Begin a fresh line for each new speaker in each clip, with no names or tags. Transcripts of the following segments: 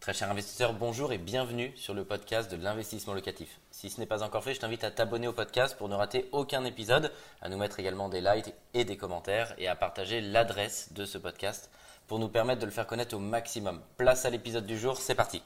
Très cher investisseur, bonjour et bienvenue sur le podcast de l'investissement locatif. Si ce n'est pas encore fait, je t'invite à t'abonner au podcast pour ne rater aucun épisode, à nous mettre également des likes et des commentaires et à partager l'adresse de ce podcast pour nous permettre de le faire connaître au maximum. Place à l'épisode du jour, c'est parti.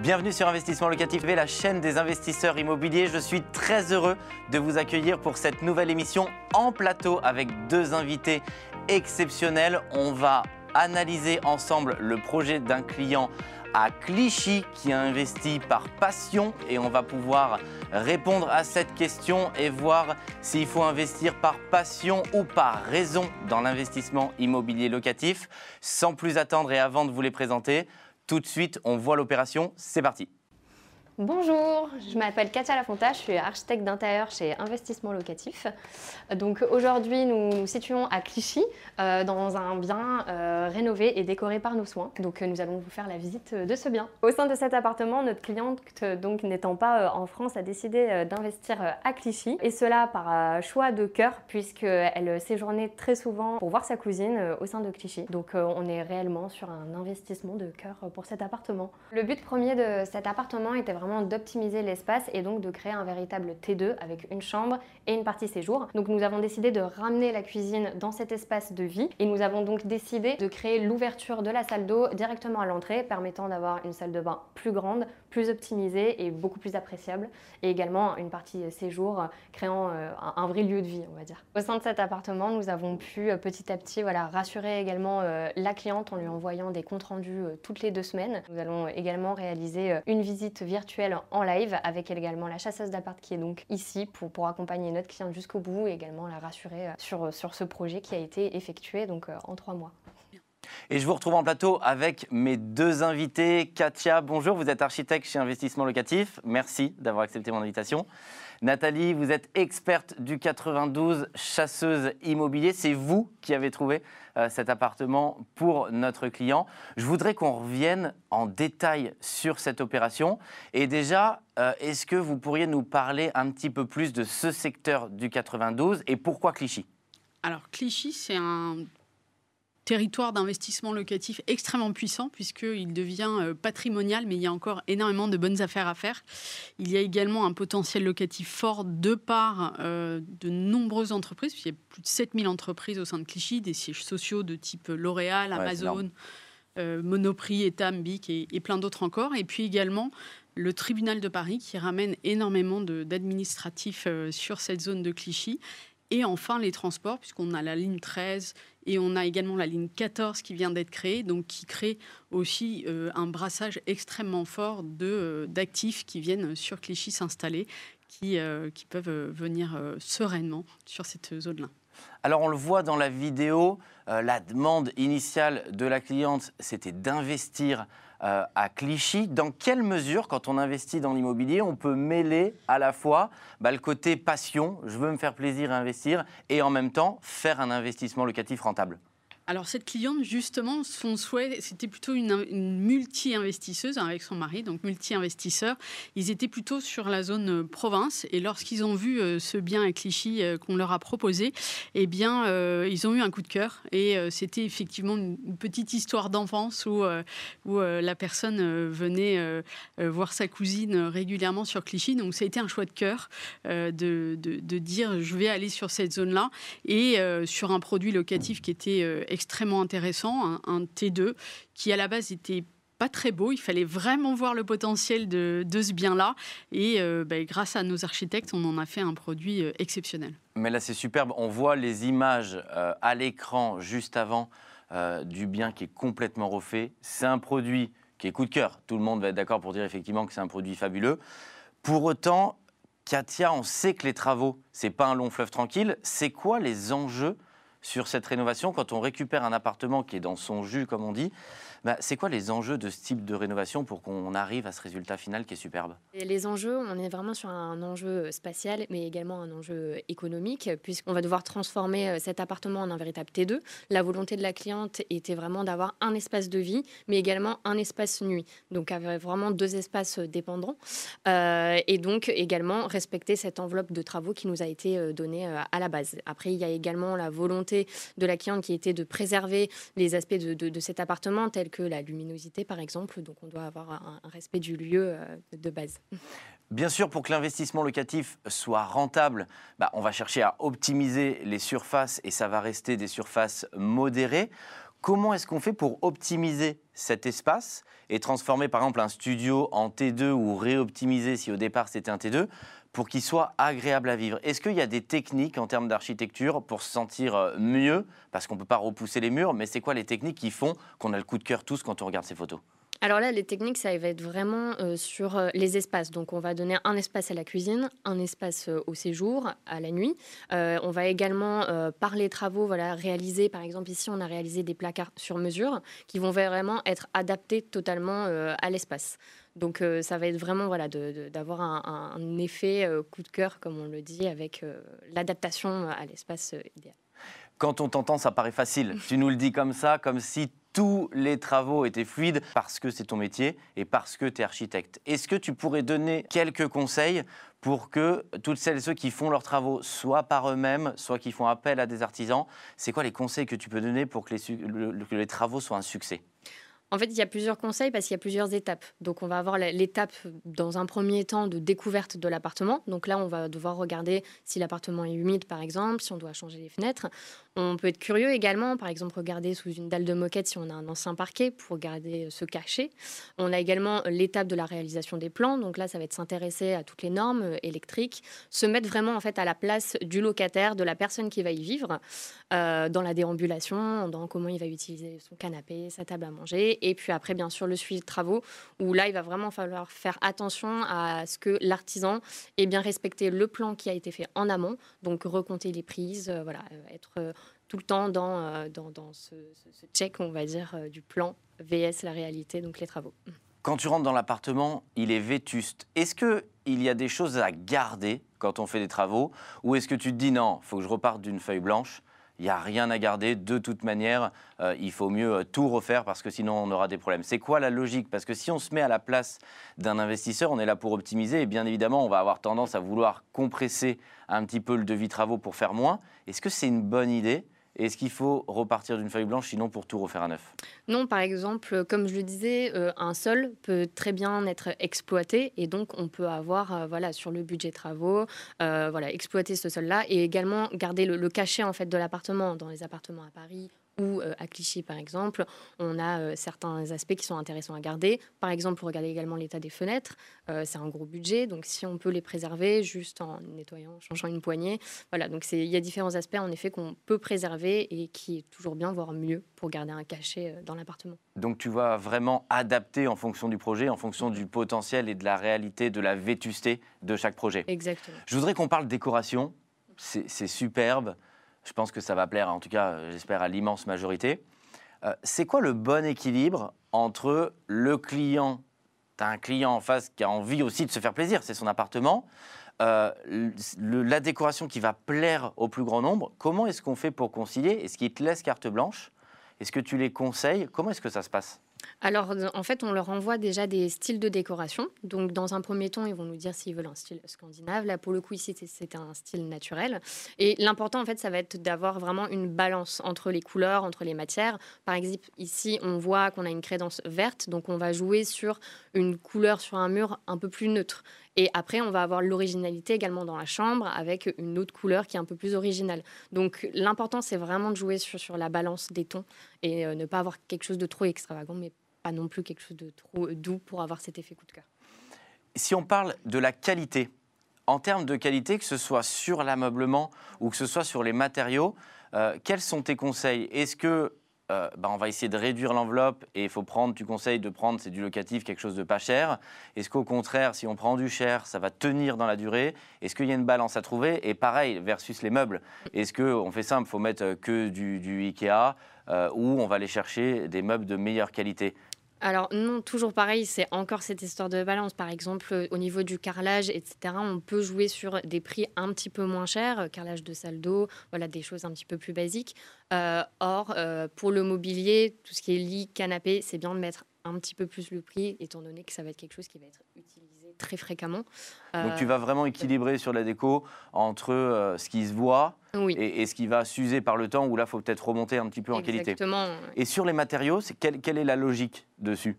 Bienvenue sur Investissement Locatif, la chaîne des investisseurs immobiliers. Je suis très heureux de vous accueillir pour cette nouvelle émission en plateau avec deux invités exceptionnels. On va analyser ensemble le projet d'un client à Clichy qui a investi par passion et on va pouvoir répondre à cette question et voir s'il faut investir par passion ou par raison dans l'investissement immobilier locatif. Sans plus attendre et avant de vous les présenter, tout de suite on voit l'opération, c'est parti.
Bonjour, je m'appelle Katia Lafonta, je suis architecte d'intérieur chez Investissement Locatif. Donc aujourd'hui, nous nous situons à Clichy, euh, dans un bien euh, rénové et décoré par nos soins. Donc nous allons vous faire la visite de ce bien. Au sein de cet appartement, notre cliente, donc n'étant pas euh, en France, a décidé d'investir à Clichy. Et cela par choix de cœur, puisqu'elle séjournait très souvent pour voir sa cousine au sein de Clichy. Donc on est réellement sur un investissement de cœur pour cet appartement. Le but premier de cet appartement était vraiment d'optimiser l'espace et donc de créer un véritable T2 avec une chambre et une partie séjour. Donc nous avons décidé de ramener la cuisine dans cet espace de vie et nous avons donc décidé de créer l'ouverture de la salle d'eau directement à l'entrée permettant d'avoir une salle de bain plus grande, plus optimisée et beaucoup plus appréciable et également une partie séjour créant euh, un vrai lieu de vie on va dire. Au sein de cet appartement nous avons pu euh, petit à petit voilà, rassurer également euh, la cliente en lui envoyant des comptes rendus toutes les deux semaines. Nous allons également réaliser une visite virtuelle en live avec également la chasseuse d'appart qui est donc ici pour, pour accompagner notre cliente jusqu'au bout et également la rassurer euh, sur, sur ce projet qui a été effectué donc euh, en trois mois.
Et je vous retrouve en plateau avec mes deux invités. Katia, bonjour, vous êtes architecte chez Investissement Locatif. Merci d'avoir accepté mon invitation. Nathalie, vous êtes experte du 92, chasseuse immobilier. C'est vous qui avez trouvé euh, cet appartement pour notre client. Je voudrais qu'on revienne en détail sur cette opération. Et déjà, euh, est-ce que vous pourriez nous parler un petit peu plus de ce secteur du 92 et pourquoi Clichy?
Alors Clichy, c'est un territoire d'investissement locatif extrêmement puissant puisqu'il devient euh, patrimonial, mais il y a encore énormément de bonnes affaires à faire. Il y a également un potentiel locatif fort de part euh, de nombreuses entreprises, il y a plus de 7000 entreprises au sein de Clichy, des sièges sociaux de type L'Oréal, Amazon, euh, Monoprix, Etam, Bic et, et plein d'autres encore. Et puis également le tribunal de Paris qui ramène énormément d'administratifs sur cette zone de Clichy. Et enfin, les transports, puisqu'on a la ligne 13 et on a également la ligne 14 qui vient d'être créée, donc qui crée aussi euh, un brassage extrêmement fort euh, d'actifs qui viennent sur Clichy s'installer, qui, euh, qui peuvent venir sereinement sur cette zone-là.
Alors on le voit dans la vidéo, la demande initiale de la cliente, c'était d'investir euh, à Clichy. Dans quelle mesure, quand on investit dans l'immobilier, on peut mêler à la fois bah, le côté passion, je veux me faire plaisir et investir, et en même temps faire un investissement locatif rentable?
Alors cette cliente, justement, son souhait, c'était plutôt une, multi-investisseuse avec son mari, donc multi-investisseur. Ils étaient plutôt sur la zone euh, province et lorsqu'ils ont vu euh, ce bien à Clichy euh, qu'on leur a proposé, eh bien, ils ont eu un coup de cœur et c'était effectivement une, petite histoire d'enfance où, où la personne venait voir sa cousine régulièrement sur Clichy. Donc ça a été un choix de cœur de, de, dire je vais aller sur cette zone-là et sur un produit locatif qui était extrêmement intéressant, un, T2 qui à la base était pas très beau. Il fallait vraiment voir le potentiel de, ce bien-là. Et euh, bah, grâce à nos architectes, on en a fait un produit euh, exceptionnel.
Mais là, c'est superbe. On voit les images euh, à l'écran juste avant du bien qui est complètement refait. C'est un produit qui est coup de cœur. Tout le monde va être d'accord pour dire effectivement que c'est un produit fabuleux. Pour autant, Katia, on sait que les travaux, c'est pas un long fleuve tranquille. C'est quoi les enjeux sur cette rénovation. Quand on récupère un appartement qui est dans son jus, comme on dit bah, c'est quoi les enjeux de ce type de rénovation pour qu'on arrive à ce résultat final qui est superbe?
Les enjeux, on est vraiment sur un enjeu spatial, mais également un enjeu économique, puisqu'on va devoir transformer euh, cet appartement en un véritable T2. La volonté de la cliente était vraiment d'avoir un espace de vie, mais également un espace nuit. Donc, avec vraiment deux espaces dépendants. Euh, et donc, également respecter cette enveloppe de travaux qui nous a été euh, donnée à la base. Après, il y a également la volonté de la cliente qui était de préserver les aspects de, cet appartement, tels que la luminosité par exemple. Donc on doit avoir un, respect du lieu euh, de base.
Bien sûr, pour que l'investissement locatif soit rentable, bah, on va chercher à optimiser les surfaces et ça va rester des surfaces modérées. Comment est-ce qu'on fait pour optimiser cet espace et transformer par exemple un studio en T2 ou réoptimiser si au départ c'était un T2 pour qu'il soit agréable à vivre Est-ce qu'il y a des techniques en termes d'architecture pour se sentir euh, mieux? Parce qu'on ne peut pas repousser les murs, mais c'est quoi les techniques qui font qu'on a le coup de cœur tous quand on regarde ces photos?
Alors là, les techniques, ça va être vraiment euh, sur euh, les espaces. Donc, on va donner un espace à la cuisine, un espace au séjour, à la nuit. on va également, par les travaux, voilà, réaliser, par exemple, ici, on a réalisé des placards sur mesure qui vont vraiment être adaptés totalement à l'espace. Donc, ça va être vraiment voilà, d'avoir un, un, effet coup de cœur, comme on le dit, avec l'adaptation à l'espace idéal.
Quand on t'entend, ça paraît facile. tu nous le dis comme ça, comme si tous les travaux étaient fluides parce que c'est ton métier et parce que tu es architecte. Est-ce que tu pourrais donner quelques conseils pour que toutes celles et ceux qui font leurs travaux, soit par eux-mêmes, soit qui font appel à des artisans, c'est quoi les conseils que tu peux donner pour que les travaux soient un succès?
En fait, il y a plusieurs conseils parce qu'il y a plusieurs étapes. Donc, on va avoir l'étape dans un premier temps de découverte de l'appartement. Donc là, on va devoir regarder si l'appartement est humide, par exemple, si on doit changer les fenêtres. On peut être curieux également, par exemple, regarder sous une dalle de moquette si on a un ancien parquet pour regarder se cacher. On a également l'étape de la réalisation des plans. Donc là, ça va être s'intéresser à toutes les normes euh, électriques, se mettre vraiment en fait à la place du locataire, de la personne qui va y vivre, euh, dans la déambulation, dans comment il va utiliser son canapé, sa table à manger et puis après, bien sûr, le suivi de travaux, où là, il va vraiment falloir faire attention à ce que l'artisan ait bien respecté le plan qui a été fait en amont, donc recompter les prises, euh, voilà, euh, être euh, tout le temps dans, dans, dans ce, check, on va dire, du plan VS, la réalité, donc les travaux.
Quand tu rentres dans l'appartement, il est vétuste. Est-ce qu'il y a des choses à garder quand on fait des travaux Ou est-ce que tu te dis non, il faut que je reparte d'une feuille blanche il n'y a rien à garder. De toute manière, euh, il faut mieux euh, tout refaire parce que sinon on aura des problèmes. C'est quoi la logique? Parce que si on se met à la place d'un investisseur, on est là pour optimiser et bien évidemment, on va avoir tendance à vouloir compresser un petit peu le devis travaux pour faire moins. Est-ce que c'est une bonne idée? Est-ce qu'il faut repartir d'une feuille blanche sinon pour tout refaire à neuf?
Non, par exemple, comme je le disais, euh, un sol peut très bien être exploité et donc on peut avoir, euh, voilà, sur le budget travaux, euh, voilà, exploiter ce sol-là et également garder le, le cachet en fait de l'appartement dans les appartements à Paris ou euh, à Clichy, par exemple, on a euh, certains aspects qui sont intéressants à garder. Par exemple, pour regarder également l'état des fenêtres, euh, c'est un gros budget, donc si on peut les préserver juste en nettoyant, en changeant une poignée, voilà. Donc il y a différents aspects en effet qu'on peut préserver et qui est toujours bien, voire mieux, pour garder un cachet dans l'appartement.
Donc tu vas vraiment adapter en fonction du projet, en fonction du potentiel et de la réalité, de la vétusté de chaque projet.
Exactement.
Je voudrais qu'on parle décoration. C'est superbe. Je pense que ça va plaire, en tout cas, j'espère, à l'immense majorité. Euh, c'est quoi le bon équilibre entre le client, tu as un client en face qui a envie aussi de se faire plaisir, c'est son appartement, euh, la décoration qui va plaire au plus grand nombre, comment est-ce qu'on fait pour concilier? Est-ce qu'il te laisse carte blanche? Est-ce que tu les conseilles? Comment est-ce que ça se passe?
Alors, en fait, on leur envoie déjà des styles de décoration. Donc, dans un premier temps, ils vont nous dire s'ils veulent un style scandinave. Là, pour le coup, ici, c'est un style naturel. Et l'important, en fait, ça va être d'avoir vraiment une balance entre les couleurs, entre les matières. Par exemple, ici, on voit qu'on a une crédence verte. Donc, on va jouer sur une couleur sur un mur un peu plus neutre. Et après, on va avoir l'originalité également dans la chambre avec une autre couleur qui est un peu plus originale. Donc l'important, c'est vraiment de jouer sur, sur, la balance des tons et euh, ne pas avoir quelque chose de trop extravagant, mais pas non plus quelque chose de trop doux pour avoir cet effet coup de cœur.
Si on parle de la qualité, en termes de qualité, que ce soit sur l'ameublement ou que ce soit sur les matériaux, euh, quels sont tes conseils? Est-ce que euh, bah, on va essayer de réduire l'enveloppe et il faut prendre, tu conseilles de prendre, c'est du locatif, quelque chose de pas cher? Est-ce qu'au contraire, si on prend du cher, ça va tenir dans la durée? Est-ce qu'il y a une balance à trouver? Et pareil, versus les meubles, est-ce qu'on fait simple, faut mettre que du, Ikea euh, ou on va aller chercher des meubles de meilleure qualité?
Alors non, toujours pareil, c'est encore cette histoire de balance. Par exemple, euh, au niveau du carrelage, etc., on peut jouer sur des prix un petit peu moins chers, euh, carrelage de salle d'eau, voilà, des choses un petit peu plus basiques. Euh, or, pour le mobilier, tout ce qui est lit, canapé, c'est bien de mettre un petit peu plus le prix, étant donné que ça va être quelque chose qui va être utilisé très fréquemment.
Donc tu vas vraiment équilibrer sur la déco entre ce qui se voit
Oui.
et, ce qui va s'user par le temps, où là, il faut peut-être remonter un petit peu en qualité. Et sur les matériaux, quelle, quelle est la logique dessus?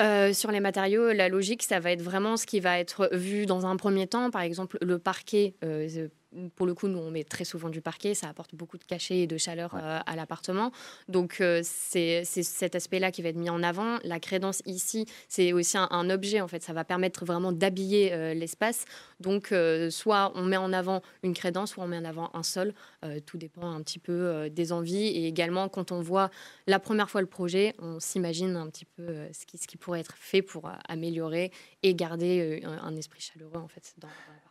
Euh, sur les matériaux, la logique, ça va être vraiment ce qui va être vu dans un premier temps. Par exemple, le parquet. euh, pour le coup, nous, on met très souvent du parquet. Ça apporte beaucoup de cachet et de chaleur
Ouais.
euh, à l'appartement. Donc, euh, c'est cet aspect-là qui va être mis en avant. La crédence ici, c'est aussi un, un objet. En fait, ça va permettre vraiment d'habiller euh, l'espace. Donc, soit on met en avant une crédence, soit on met en avant un sol. Tout dépend un petit peu des envies. Et également, quand on voit la première fois le projet, on s'imagine un petit peu ce, qui, ce qui pourrait être fait pour améliorer et garder un, un esprit chaleureux en fait dans, dans l'appartement.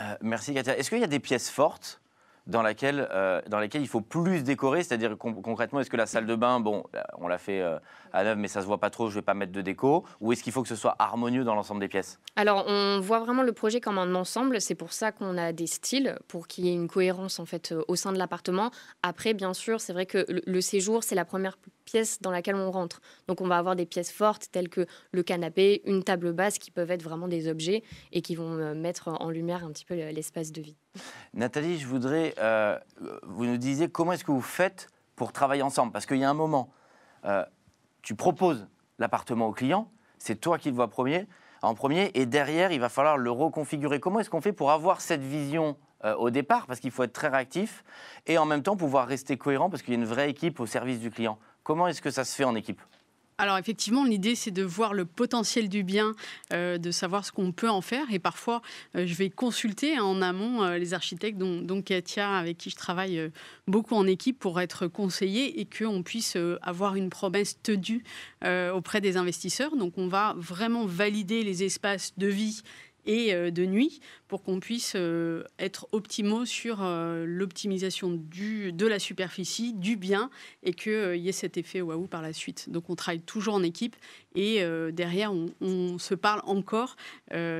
Euh, merci Katia. Est-ce qu'il y a des pièces fortes dans, euh, lesquelles il faut plus décorer? C'est-à-dire con- concrètement, est-ce que la salle de bain, bon, on l'a fait euh, à neuf, mais ça se voit pas trop, je vais pas mettre de déco Ou est-ce qu'il faut que ce soit harmonieux dans l'ensemble des pièces?
Alors, on voit vraiment le projet comme un ensemble. C'est pour ça qu'on a des styles, pour qu'il y ait une cohérence en fait au sein de l'appartement. Après, bien sûr, c'est vrai que le séjour, c'est la première pièce dans laquelle on rentre. Donc, on va avoir des pièces fortes telles que le canapé, une table basse, qui peuvent être vraiment des objets et qui vont euh, mettre en lumière un petit peu l'espace de vie.
Nathalie, je voudrais, euh, vous nous disiez comment est-ce que vous faites pour travailler ensemble? Parce qu'il y a un moment, euh, tu proposes l'appartement au client, c'est toi qui le vois premier, en premier, et derrière, il va falloir le reconfigurer. Comment est-ce qu'on fait pour avoir cette vision euh, au départ? Parce qu'il faut être très réactif, et en même temps pouvoir rester cohérent, parce qu'il y a une vraie équipe au service du client. Comment est-ce que ça se fait en équipe?
Alors effectivement, l'idée c'est de voir le potentiel du bien, euh, de savoir ce qu'on peut en faire. Et parfois, euh, je vais consulter hein, en amont euh, les architectes, dont, Katia, avec qui je travaille beaucoup en équipe, pour être conseillé et qu'on puisse avoir une promesse tenue auprès des investisseurs. Donc on va vraiment valider les espaces de vie et euh, de nuit pour qu'on puisse euh, être optimaux sur euh, l'optimisation de la superficie, du bien et qu'il y ait cet effet waouh par la suite. Donc on travaille toujours en équipe et derrière on, on se parle encore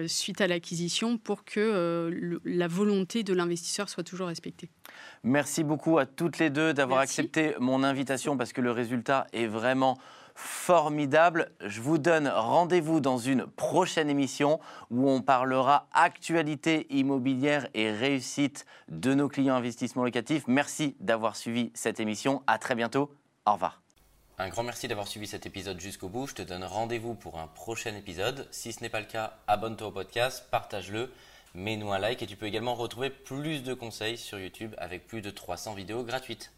suite à l'acquisition pour que le- la volonté de l'investisseur soit toujours respectée.
Merci beaucoup à toutes les deux d'avoir accepté mon invitation parce que le résultat est vraiment formidable. Je vous donne rendez-vous dans une prochaine émission où on parlera actualité immobilière et réussite de nos clients investissement locatif. Merci d'avoir suivi cette émission. À très bientôt. Au revoir.
Un grand merci d'avoir suivi cet épisode jusqu'au bout. Je te donne rendez-vous pour un prochain épisode. Si ce n'est pas le cas, abonne-toi au podcast, partage-le, mets-nous un like et tu peux également retrouver plus de conseils sur YouTube avec plus de 300 vidéos gratuites.